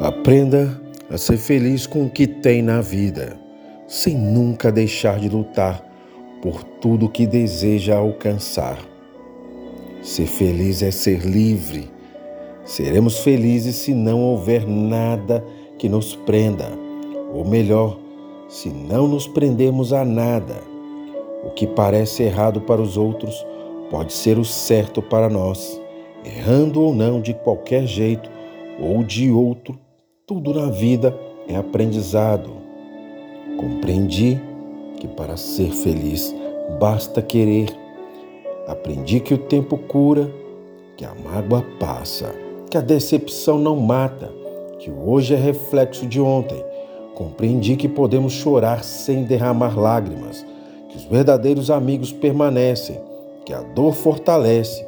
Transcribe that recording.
Aprenda a ser feliz com o que tem na vida, sem nunca deixar de lutar por tudo que deseja alcançar. Ser feliz é ser livre. Seremos felizes se não houver nada que nos prenda, ou melhor, se não nos prendemos a nada. O que parece errado para os outros pode ser o certo para nós, errando ou não de qualquer jeito ou de outro, tudo na vida é aprendizado. Compreendi que para ser feliz basta querer. Aprendi que o tempo cura, que a mágoa passa, que a decepção não mata, que hoje é reflexo de ontem. Compreendi que podemos chorar sem derramar lágrimas, que os verdadeiros amigos permanecem, que a dor fortalece,